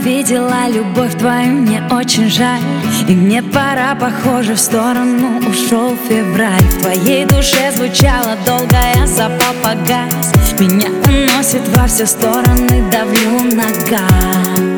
увидела любовь твою, мне очень жаль. И мне пора, похоже, в сторону ушел февраль. В твоей душе звучала долгая запопа газ Меня уносит во все стороны, давлю на газ.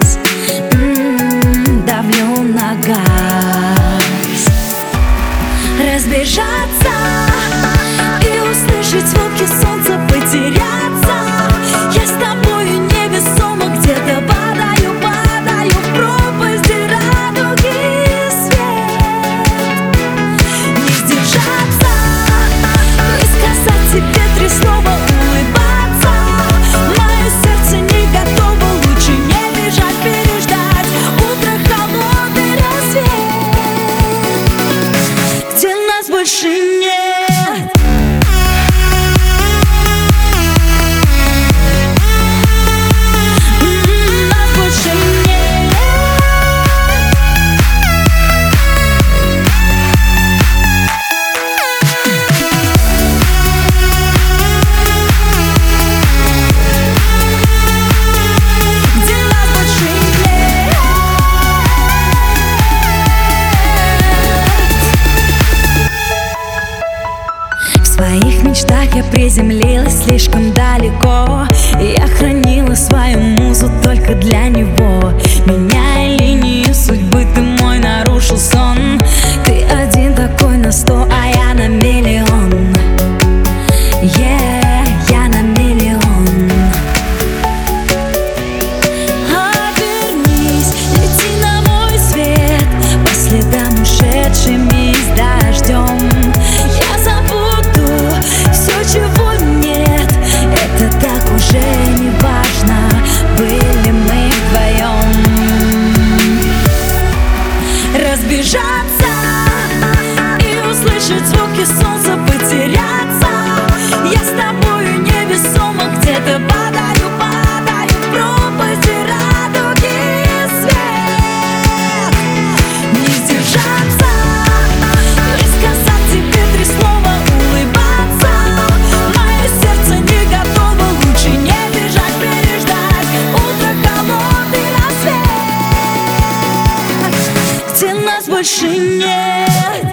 мечтах я приземлилась слишком далеко. Я хранила свою музу только для него. Меня разбежаться И услышать звуки солнца потерять. Yeah.